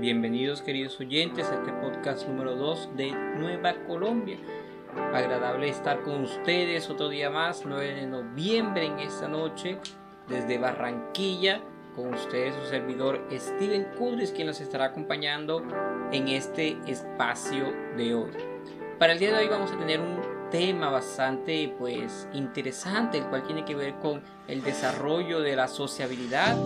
Bienvenidos queridos oyentes a este podcast número 2 de Nueva Colombia. Agradable estar con ustedes otro día más, 9 de noviembre en esta noche, desde Barranquilla, con ustedes su servidor Steven Kudris, quien nos estará acompañando en este espacio de hoy. Para el día de hoy vamos a tener un tema bastante pues interesante, el cual tiene que ver con el desarrollo de la sociabilidad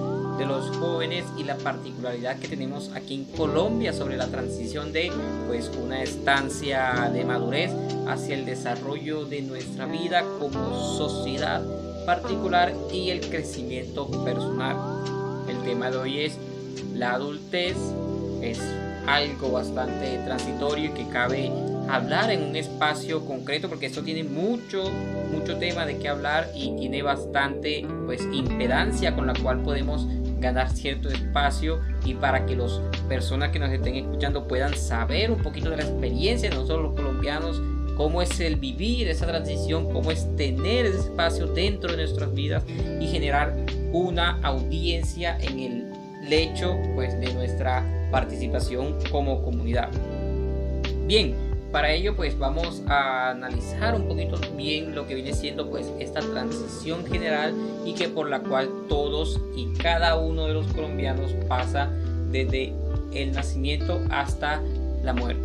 de los jóvenes y la particularidad que tenemos aquí en Colombia sobre la transición de pues una estancia de madurez hacia el desarrollo de nuestra vida como sociedad particular y el crecimiento personal. El tema de hoy es la adultez, es algo bastante transitorio y que cabe hablar en un espacio concreto porque esto tiene mucho mucho tema de qué hablar y tiene bastante pues impedancia con la cual podemos ganar cierto espacio y para que las personas que nos estén escuchando puedan saber un poquito de la experiencia de nosotros los colombianos cómo es el vivir esa transición, cómo es tener ese espacio dentro de nuestras vidas y generar una audiencia en el lecho pues de nuestra participación como comunidad. Bien, para ello pues vamos a analizar un poquito bien lo que viene siendo pues esta transición general y que por la cual todos y cada uno de los colombianos pasa desde el nacimiento hasta la muerte.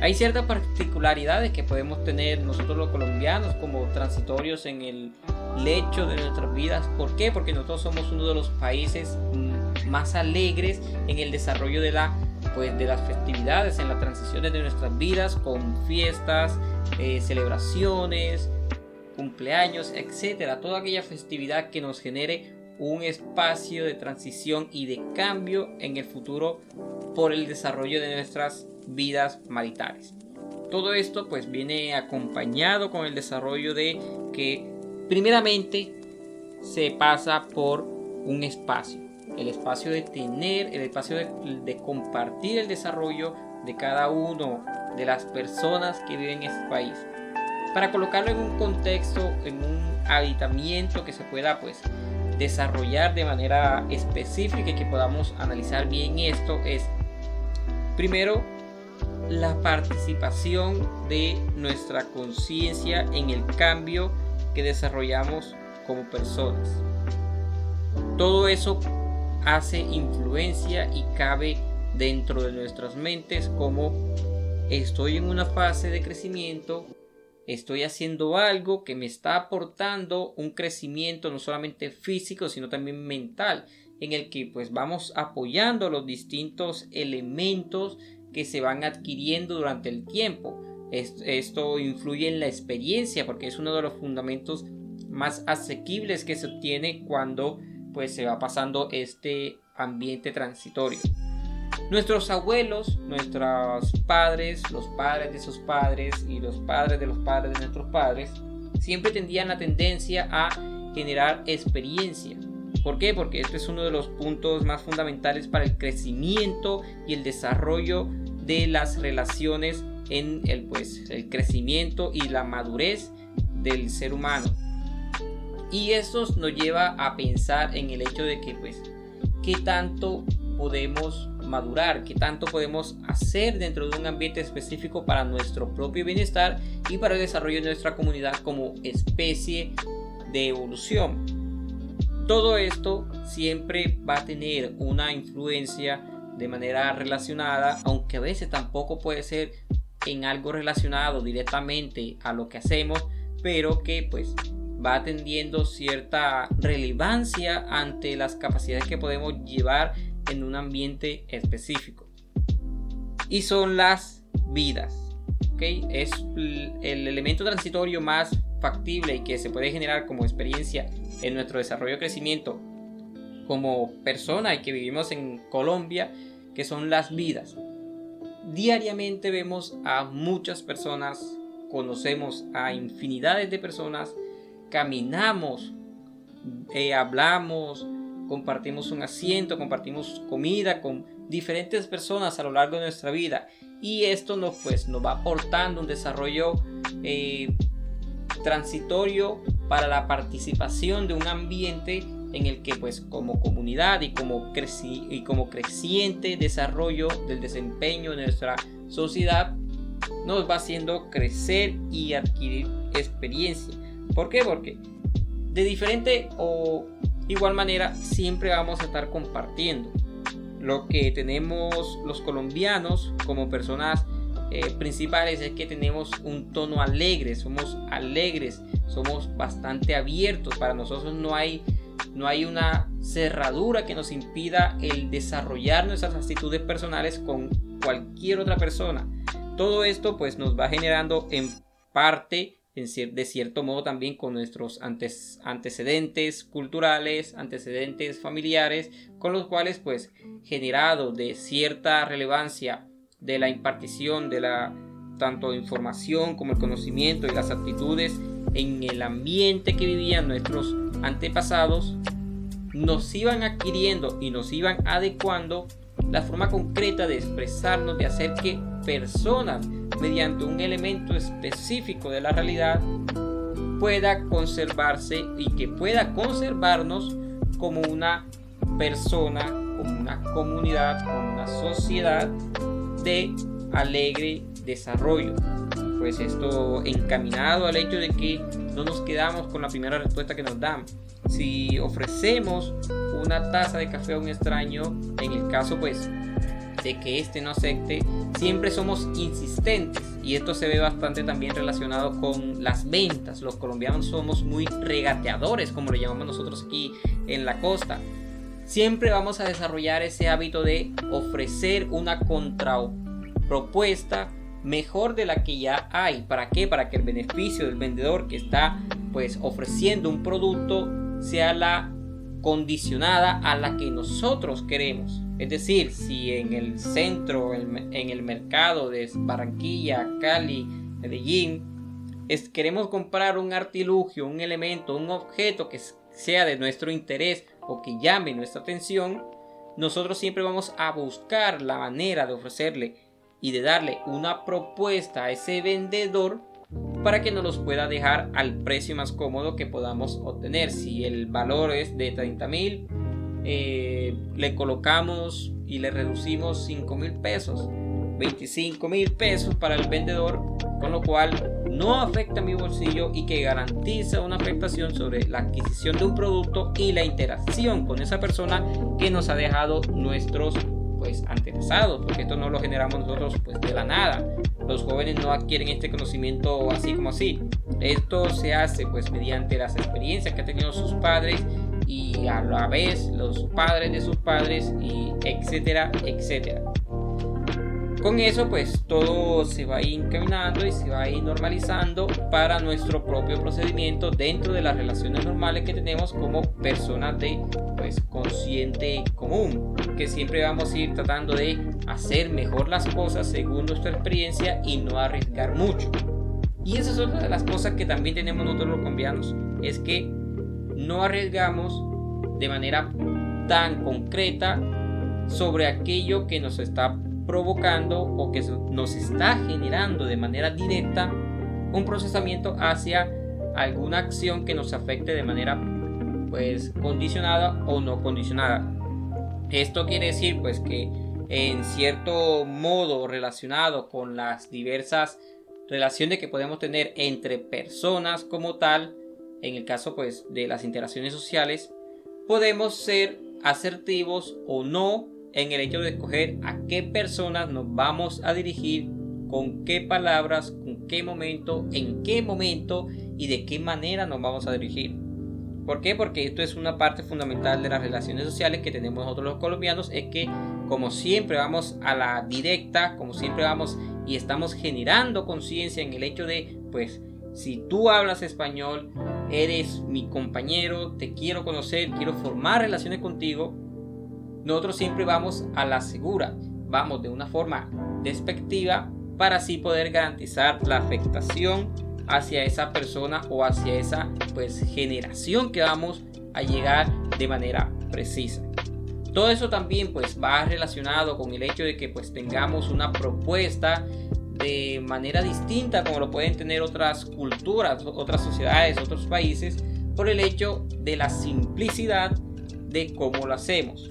Hay ciertas particularidades que podemos tener nosotros los colombianos como transitorios en el lecho de nuestras vidas. ¿Por qué? Porque nosotros somos uno de los países mm, más alegres en el desarrollo de la pues, de las festividades, en las transiciones de nuestras vidas, con fiestas, eh, celebraciones, cumpleaños, etcétera. Toda aquella festividad que nos genere un espacio de transición y de cambio en el futuro por el desarrollo de nuestras vidas maritales. Todo esto pues viene acompañado con el desarrollo de que primeramente se pasa por un espacio el espacio de tener, el espacio de, compartir el desarrollo de cada uno de las personas que viven en este país. Para colocarlo en un contexto, en un habitamiento que se pueda pues desarrollar de manera específica y que podamos analizar bien esto es primero la participación de nuestra conciencia en el cambio que desarrollamos como personas. Todo eso hace influencia y cabe dentro de nuestras mentes como estoy en una fase de crecimiento, estoy haciendo algo que me está aportando un crecimiento no solamente físico, sino también mental, en el que pues vamos apoyando los distintos elementos que se van adquiriendo durante el tiempo. Esto influye en la experiencia porque es uno de los fundamentos más asequibles que se obtiene cuando pues se va pasando este ambiente transitorio. Nuestros abuelos, nuestros padres, los padres de sus padres y los padres de los padres de nuestros padres, siempre tendían la tendencia a generar experiencia. ¿Por qué? Porque este es uno de los puntos más fundamentales para el crecimiento y el desarrollo de las relaciones en el, pues, el crecimiento y la madurez del ser humano. Y eso nos lleva a pensar en el hecho de que, pues, qué tanto podemos madurar, qué tanto podemos hacer dentro de un ambiente específico para nuestro propio bienestar y para el desarrollo de nuestra comunidad como especie de evolución. Todo esto siempre va a tener una influencia de manera relacionada, aunque a veces tampoco puede ser en algo relacionado directamente a lo que hacemos, pero que pues va atendiendo cierta relevancia ante las capacidades que podemos llevar en un ambiente específico. Y son las vidas. ¿okay? Es el elemento transitorio más factible y que se puede generar como experiencia en nuestro desarrollo y crecimiento como persona y que vivimos en Colombia, que son las vidas. Diariamente vemos a muchas personas, conocemos a infinidades de personas caminamos, eh, hablamos, compartimos un asiento, compartimos comida con diferentes personas a lo largo de nuestra vida. Y esto nos, pues, nos va aportando un desarrollo eh, transitorio para la participación de un ambiente en el que pues como comunidad y como, y como creciente desarrollo del desempeño de nuestra sociedad nos va haciendo crecer y adquirir experiencia. ¿Por qué? Porque de diferente o igual manera siempre vamos a estar compartiendo lo que tenemos los colombianos como personas eh, principales es que tenemos un tono alegre, somos alegres, somos bastante abiertos, para nosotros no hay, no hay una cerradura que nos impida el desarrollar nuestras actitudes personales con cualquier otra persona. Todo esto pues nos va generando en parte de cierto modo también con nuestros antecedentes culturales, antecedentes familiares, con los cuales pues generado de cierta relevancia de la impartición de la tanto información como el conocimiento y las actitudes en el ambiente que vivían nuestros antepasados, nos iban adquiriendo y nos iban adecuando la forma concreta de expresarnos, de hacer que personas mediante un elemento específico de la realidad pueda conservarse y que pueda conservarnos como una persona, como una comunidad, como una sociedad de alegre desarrollo. Pues esto encaminado al hecho de que no nos quedamos con la primera respuesta que nos dan. Si ofrecemos una taza de café a un extraño, en el caso pues de que éste no acepte, siempre somos insistentes y esto se ve bastante también relacionado con las ventas. Los colombianos somos muy regateadores, como le llamamos nosotros aquí en la costa. Siempre vamos a desarrollar ese hábito de ofrecer una contrapropuesta mejor de la que ya hay. ¿Para qué? Para que el beneficio del vendedor que está pues ofreciendo un producto sea la condicionada a la que nosotros queremos. Es decir, si en el centro, en el mercado de Barranquilla, Cali, Medellín, es, queremos comprar un artilugio, un elemento, un objeto que sea de nuestro interés o que llame nuestra atención, nosotros siempre vamos a buscar la manera de ofrecerle y de darle una propuesta a ese vendedor para que nos los pueda dejar al precio más cómodo que podamos obtener. Si el valor es de 30 mil, eh, le colocamos y le reducimos 5 mil pesos, 25 mil pesos para el vendedor, con lo cual no afecta mi bolsillo y que garantiza una afectación sobre la adquisición de un producto y la interacción con esa persona que nos ha dejado nuestros pues antepasados, porque esto no lo generamos nosotros pues de la nada. Los jóvenes no adquieren este conocimiento así como así. Esto se hace pues mediante las experiencias que han tenido sus padres y a la vez los padres de sus padres y etcétera, etcétera. Con eso pues todo se va a ir encaminando y se va a ir normalizando para nuestro propio procedimiento dentro de las relaciones normales que tenemos como personas de pues consciente común, que siempre vamos a ir tratando de hacer mejor las cosas según nuestra experiencia y no arriesgar mucho. Y esa es otra de las cosas que también tenemos nosotros los colombianos, es que no arriesgamos de manera tan concreta sobre aquello que nos está provocando o que nos está generando de manera directa un procesamiento hacia alguna acción que nos afecte de manera pues condicionada o no condicionada. Esto quiere decir pues que en cierto modo relacionado con las diversas relaciones que podemos tener entre personas como tal, en el caso pues de las interacciones sociales, podemos ser asertivos o no en el hecho de escoger a qué personas nos vamos a dirigir, con qué palabras, con qué momento, en qué momento y de qué manera nos vamos a dirigir. ¿Por qué? Porque esto es una parte fundamental de las relaciones sociales que tenemos nosotros los colombianos, es que como siempre vamos a la directa, como siempre vamos y estamos generando conciencia en el hecho de, pues, si tú hablas español, eres mi compañero, te quiero conocer, quiero formar relaciones contigo, nosotros siempre vamos a la segura, vamos de una forma despectiva para así poder garantizar la afectación hacia esa persona o hacia esa pues generación que vamos a llegar de manera precisa. Todo eso también pues va relacionado con el hecho de que pues tengamos una propuesta de manera distinta como lo pueden tener otras culturas, otras sociedades, otros países, por el hecho de la simplicidad de cómo lo hacemos.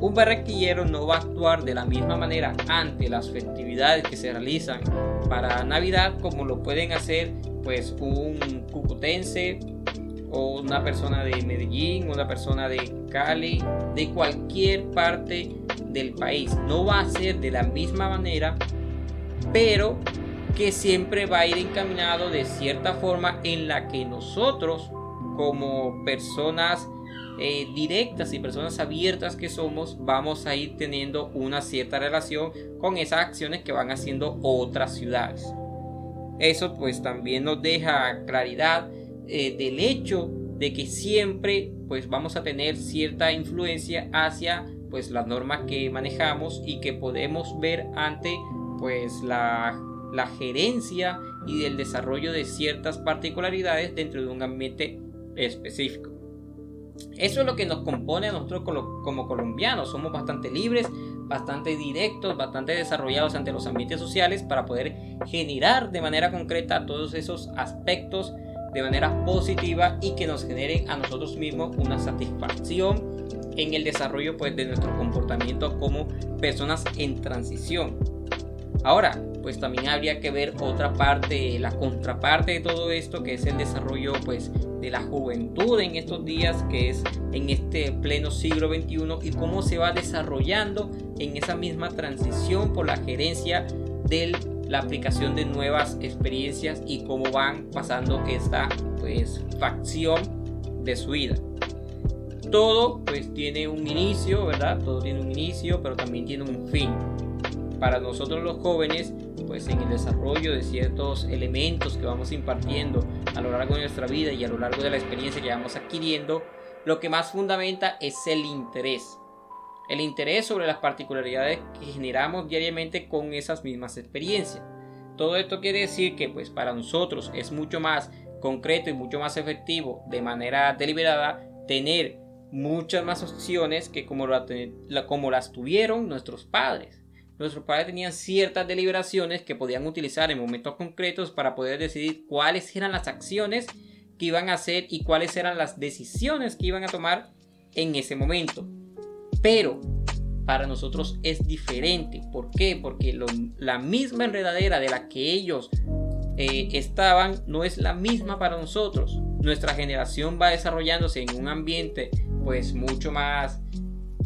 Un barranquillero no va a actuar de la misma manera ante las festividades que se realizan para Navidad como lo pueden hacer pues un cucutense o una persona de Medellín, una persona de Cali, de cualquier parte del país. No va a ser de la misma manera, pero que siempre va a ir encaminado de cierta forma en la que nosotros como personas eh, directas y personas abiertas que somos vamos a ir teniendo una cierta relación con esas acciones que van haciendo otras ciudades. Eso pues también nos deja claridad eh, del hecho de que siempre pues vamos a tener cierta influencia hacia pues las normas que manejamos y que podemos ver ante pues la, gerencia y del desarrollo de ciertas particularidades dentro de un ambiente específico. Eso es lo que nos compone a nosotros como colombianos. Somos bastante libres, bastante directos, bastante desarrollados ante los ambientes sociales para poder generar de manera concreta todos esos aspectos de manera positiva y que nos generen a nosotros mismos una satisfacción en el desarrollo pues, de nuestro comportamiento como personas en transición. Ahora, pues también habría que ver otra parte, la contraparte de todo esto, que es el desarrollo pues de la juventud en estos días, que es en este pleno siglo XXI y cómo se va desarrollando en esa misma transición por la gerencia de la aplicación de nuevas experiencias y cómo van pasando esta pues facción de su vida. Todo pues tiene un inicio, ¿verdad? Todo tiene un inicio, pero también tiene un fin. Para nosotros los jóvenes, pues en el desarrollo de ciertos elementos que vamos impartiendo a lo largo de nuestra vida y a lo largo de la experiencia que vamos adquiriendo, lo que más fundamenta es el interés. El interés sobre las particularidades que generamos diariamente con esas mismas experiencias. Todo esto quiere decir que pues para nosotros es mucho más concreto y mucho más efectivo de manera deliberada tener muchas más opciones que como, las tuvieron nuestros padres. Nuestros padres tenían ciertas deliberaciones que podían utilizar en momentos concretos para poder decidir cuáles eran las acciones que iban a hacer y cuáles eran las decisiones que iban a tomar en ese momento. Pero para nosotros es diferente. ¿Por qué? Porque la misma enredadera de la que ellos eh, estaban no es la misma para nosotros. Nuestra generación va desarrollándose en un ambiente pues mucho más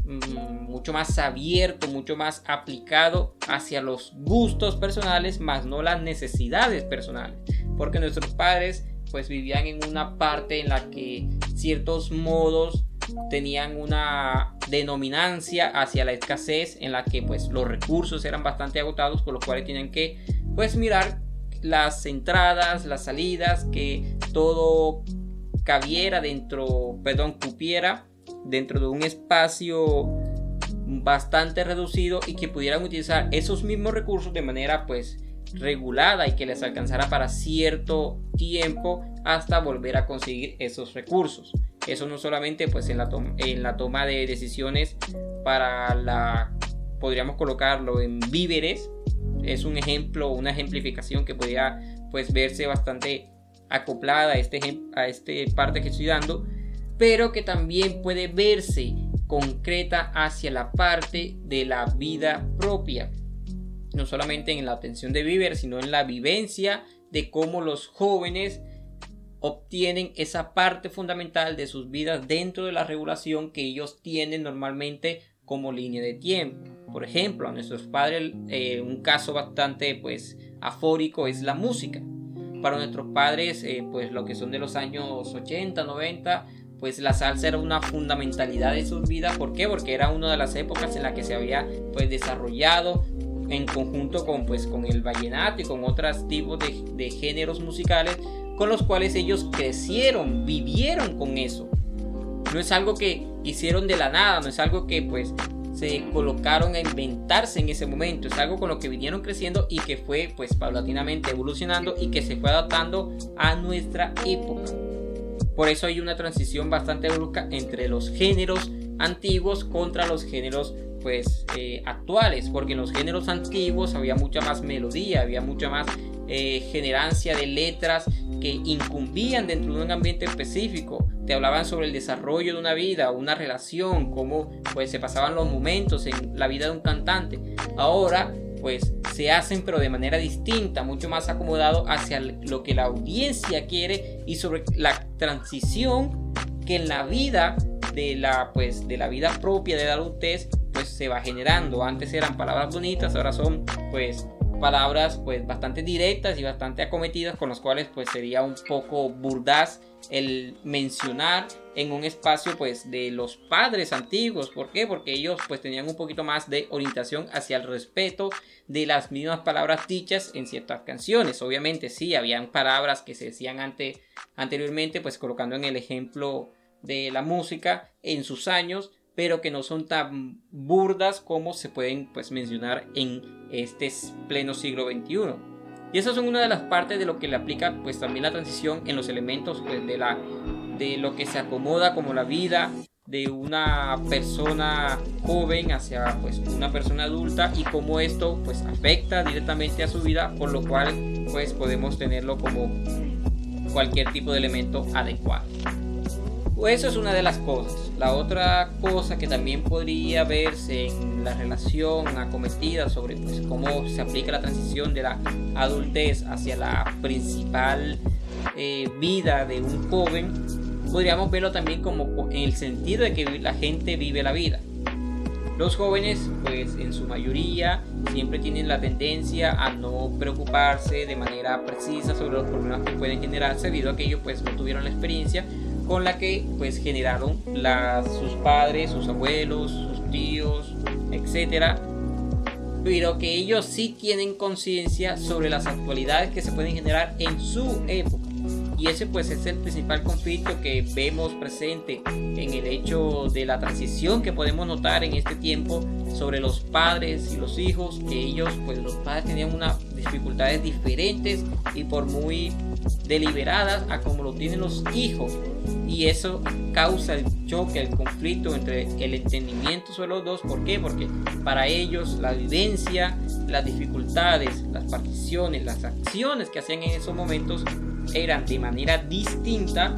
mucho más abierto, mucho más aplicado hacia los gustos personales, más no las necesidades personales. Porque nuestros padres pues vivían en una parte en la que ciertos modos tenían una denominancia hacia la escasez en la que pues los recursos eran bastante agotados por lo cual tenían que pues mirar las entradas, las salidas, que todo cabiera dentro, perdón, cupiera dentro de un espacio bastante reducido y que pudieran utilizar esos mismos recursos de manera pues regulada y que les alcanzara para cierto tiempo hasta volver a conseguir esos recursos. Eso no solamente pues en la, toma de decisiones para la, podríamos colocarlo en víveres, es un ejemplo, una ejemplificación que podría pues verse bastante acoplada a este, a este parte que estoy dando, pero que también puede verse concreta hacia la parte de la vida propia. No solamente en la atención de vivir, sino en la vivencia de cómo los jóvenes obtienen esa parte fundamental de sus vidas dentro de la regulación que ellos tienen normalmente como línea de tiempo. Por ejemplo, a nuestros padres eh, un caso bastante pues afórico es la música. Para nuestros padres, eh, pues lo que son de los años 80, 90, pues la salsa era una fundamentalidad de sus vidas. ¿Por qué? Porque era una de las épocas en la que se había pues desarrollado en conjunto con pues con el vallenato y con otros tipos de, géneros musicales con los cuales ellos crecieron, vivieron con eso. No es algo que hicieron de la nada, no es algo que pues se colocaron a inventarse en ese momento, es algo con lo que vinieron creciendo y que fue pues paulatinamente evolucionando y que se fue adaptando a nuestra época. Por eso hay una transición bastante brusca entre los géneros antiguos contra los géneros pues eh, actuales, porque en los géneros antiguos había mucha más melodía, había mucha más eh, generancia de letras que incumbían dentro de un ambiente específico. te hablaban sobre el desarrollo de una vida, una relación, cómo pues se pasaban los momentos en la vida de un cantante. Ahora pues se hacen pero de manera distinta, mucho más acomodado hacia lo que la audiencia quiere y sobre la transición que en la vida de la pues de la vida propia de la adultez pues se va generando. Antes eran palabras bonitas, ahora son pues palabras pues bastante directas y bastante acometidas con las cuales pues sería un poco burdaz el mencionar en un espacio pues de los padres antiguos. ¿Por qué? Porque ellos pues tenían un poquito más de orientación hacia el respeto de las mismas palabras dichas en ciertas canciones. Obviamente sí, habían palabras que se decían ante, anteriormente pues colocando en el ejemplo de la música en sus años pero que no son tan burdas como se pueden pues, mencionar en este pleno siglo XXI. Y esas son una de las partes de lo que le aplica pues también la transición en los elementos pues, de, la, de lo que se acomoda como la vida de una persona joven hacia pues una persona adulta y cómo esto pues afecta directamente a su vida por lo cual pues podemos tenerlo como cualquier tipo de elemento adecuado. Eso es una de las cosas. La otra cosa que también podría verse en la relación acometida sobre pues, cómo se aplica la transición de la adultez hacia la principal eh, vida de un joven, podríamos verlo también como en el sentido de que la gente vive la vida. Los jóvenes, pues en su mayoría, siempre tienen la tendencia a no preocuparse de manera precisa sobre los problemas que pueden generarse debido a que ellos pues no tuvieron la experiencia con la que pues generaron sus padres, sus abuelos, sus tíos, etcétera, pero que ellos sí tienen conciencia sobre las actualidades que se pueden generar en su época. Y ese pues es el principal conflicto que vemos presente en el hecho de la transición que podemos notar en este tiempo sobre los padres y los hijos, que ellos pues los padres tenían unas dificultades diferentes y por muy deliberadas a como lo tienen los hijos y eso causa el choque, el conflicto entre el entendimiento sobre los dos. ¿Por qué? Porque para ellos la vivencia, las dificultades, las particiones, las acciones que hacían en esos momentos eran de manera distinta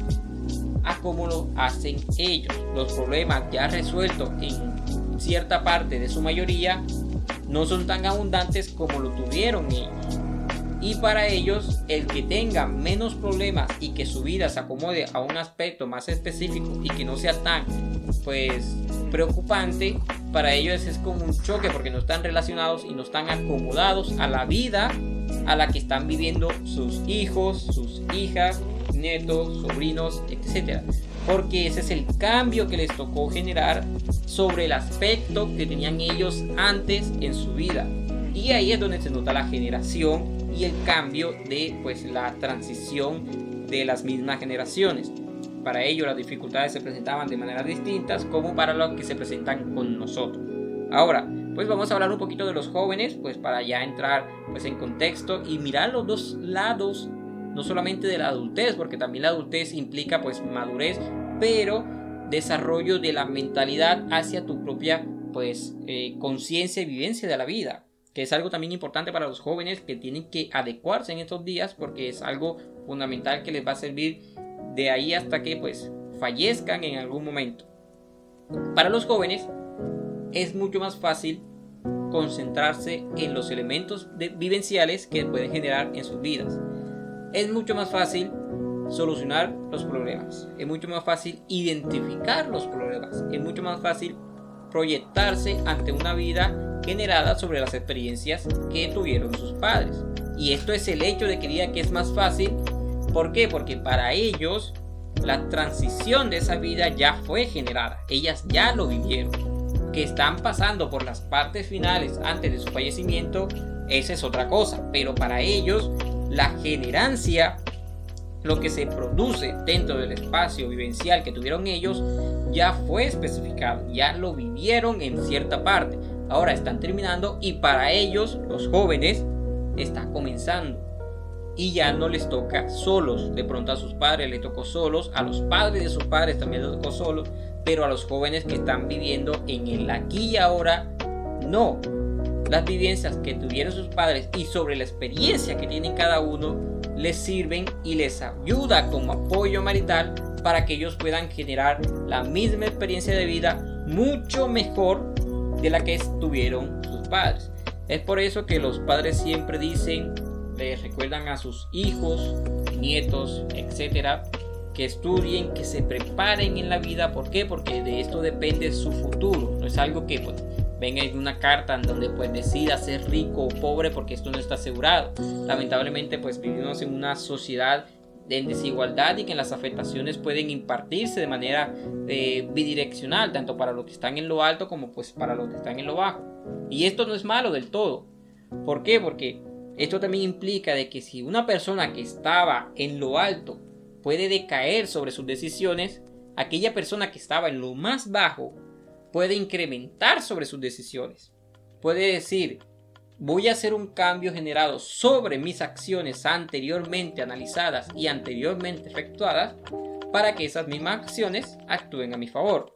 a como lo hacen ellos. Los problemas ya resueltos en cierta parte de su mayoría no son tan abundantes como lo tuvieron ellos. Y para ellos, el que tenga menos problemas y que su vida se acomode a un aspecto más específico y que no sea tan, pues, preocupante, para ellos es como un choque porque no están relacionados y no están acomodados a la vida a la que están viviendo sus hijos, sus hijas, nietos, sobrinos, etc. Porque ese es el cambio que les tocó generar sobre el aspecto que tenían ellos antes en su vida. Y ahí es donde se nota la generación y el cambio de pues la transición de las mismas generaciones. Para ello las dificultades se presentaban de maneras distintas como para los que se presentan con nosotros. Ahora, pues vamos a hablar un poquito de los jóvenes, pues para ya entrar pues en contexto y mirar los dos lados, no solamente de la adultez, porque también la adultez implica pues madurez, pero desarrollo de la mentalidad hacia tu propia pues eh, conciencia y vivencia de la vida que es algo también importante para los jóvenes que tienen que adecuarse en estos días porque es algo fundamental que les va a servir de ahí hasta que pues fallezcan en algún momento. Para los jóvenes es mucho más fácil concentrarse en los elementos vivenciales que pueden generar en sus vidas. Es mucho más fácil solucionar los problemas. Es mucho más fácil identificar los problemas. Es mucho más fácil proyectarse ante una vida generada sobre las experiencias que tuvieron sus padres. Y esto es el hecho de que digan que es más fácil. ¿Por qué? Porque para ellos la transición de esa vida ya fue generada. Ellas ya lo vivieron. Que están pasando por las partes finales antes de su fallecimiento, esa es otra cosa. Pero para ellos la generancia, lo que se produce dentro del espacio vivencial que tuvieron ellos, ya fue especificado. Ya lo vivieron en cierta parte ahora están terminando y para ellos, los jóvenes, está comenzando. Y ya no les toca solos. De pronto a sus padres les tocó solos, a los padres de sus padres también les tocó solos, pero a los jóvenes que están viviendo en el aquí y ahora, no. Las vivencias que tuvieron sus padres y sobre la experiencia que tienen cada uno les sirven y les ayuda como apoyo marital para que ellos puedan generar la misma experiencia de vida mucho mejor de la que tuvieron sus padres. Es por eso que los padres siempre dicen, les recuerdan a sus hijos, nietos, etcétera, que estudien, que se preparen en la vida. ¿Por qué? Porque de esto depende su futuro. No es algo que pues, venga en una carta en donde pues decida ser rico o pobre porque esto no está asegurado. Lamentablemente pues vivimos en una sociedad de desigualdad y que las afectaciones pueden impartirse de manera eh, bidireccional, tanto para los que están en lo alto como pues para los que están en lo bajo. Y esto no es malo del todo. ¿Por qué? Porque esto también implica de que si una persona que estaba en lo alto puede decaer sobre sus decisiones, aquella persona que estaba en lo más bajo puede incrementar sobre sus decisiones. Puede decir, voy a hacer un cambio generado sobre mis acciones anteriormente analizadas y anteriormente efectuadas para que esas mismas acciones actúen a mi favor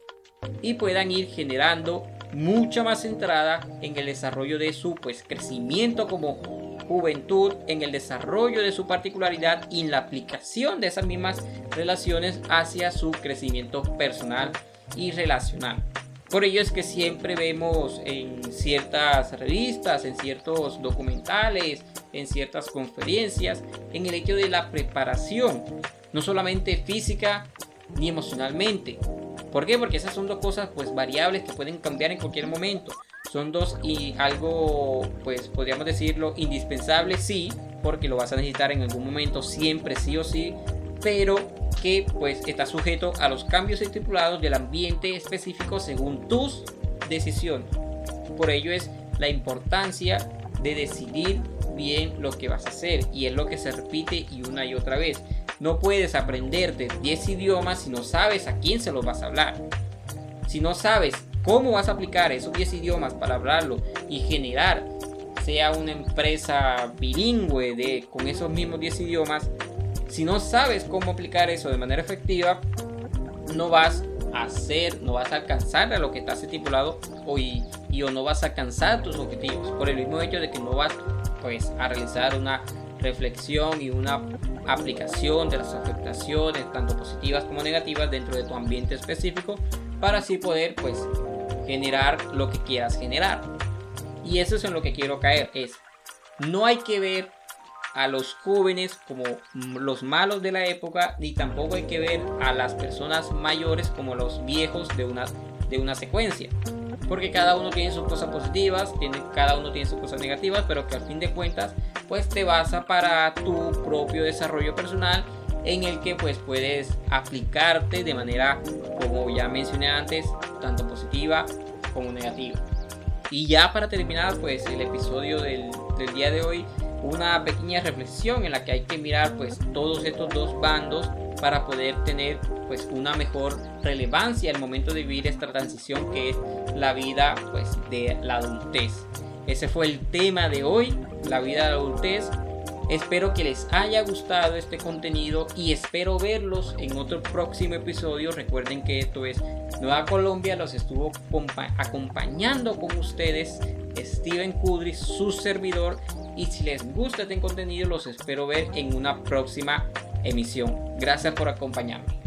y puedan ir generando mucha más entrada en el desarrollo de su pues crecimiento como juventud, en el desarrollo de su particularidad y en la aplicación de esas mismas relaciones hacia su crecimiento personal y relacional. Por ello es que siempre vemos en ciertas revistas, en ciertos documentales, en ciertas conferencias, en el hecho de la preparación, no solamente física ni emocionalmente. ¿Por qué? Porque esas son dos cosas pues variables que pueden cambiar en cualquier momento. Son dos y algo pues podríamos decirlo indispensable sí, porque lo vas a necesitar en algún momento siempre sí o sí, pero pues está sujeto a los cambios estipulados del ambiente específico según tus decisiones. Por ello es la importancia de decidir bien lo que vas a hacer y es lo que se repite y una y otra vez. No puedes aprenderte 10 idiomas si no sabes a quién se los vas a hablar. Si no sabes cómo vas a aplicar esos 10 idiomas para hablarlo y generar sea una empresa bilingüe de con esos mismos 10 idiomas, si no sabes cómo aplicar eso de manera efectiva, no vas a hacer, no vas a alcanzar a lo que estás estipulado o y, o no vas a alcanzar tus objetivos por el mismo hecho de que no vas pues a realizar una reflexión y una aplicación de las afectaciones tanto positivas como negativas dentro de tu ambiente específico para así poder pues generar lo que quieras generar. Y eso es en lo que quiero caer es no hay que ver a los jóvenes como los malos de la época, ni tampoco hay que ver a las personas mayores como los viejos de una, de una secuencia. Porque cada uno tiene sus cosas positivas, tiene, cada uno tiene sus cosas negativas, pero que al fin de cuentas pues te basa para tu propio desarrollo personal en el que pues puedes aplicarte de manera como ya mencioné antes tanto positiva como negativa y ya para terminar pues el episodio del, del día de hoy una pequeña reflexión en la que hay que mirar pues todos estos dos bandos para poder tener pues una mejor relevancia al momento de vivir esta transición que es la vida pues de la adultez. Ese fue el tema de hoy, la vida de la adultez. Espero que les haya gustado este contenido y espero verlos en otro próximo episodio. Recuerden que esto es Nueva Colombia, los estuvo acompañando con ustedes Steven Kudris, su servidor. Y si les gusta este contenido, los espero ver en una próxima emisión. Gracias por acompañarme.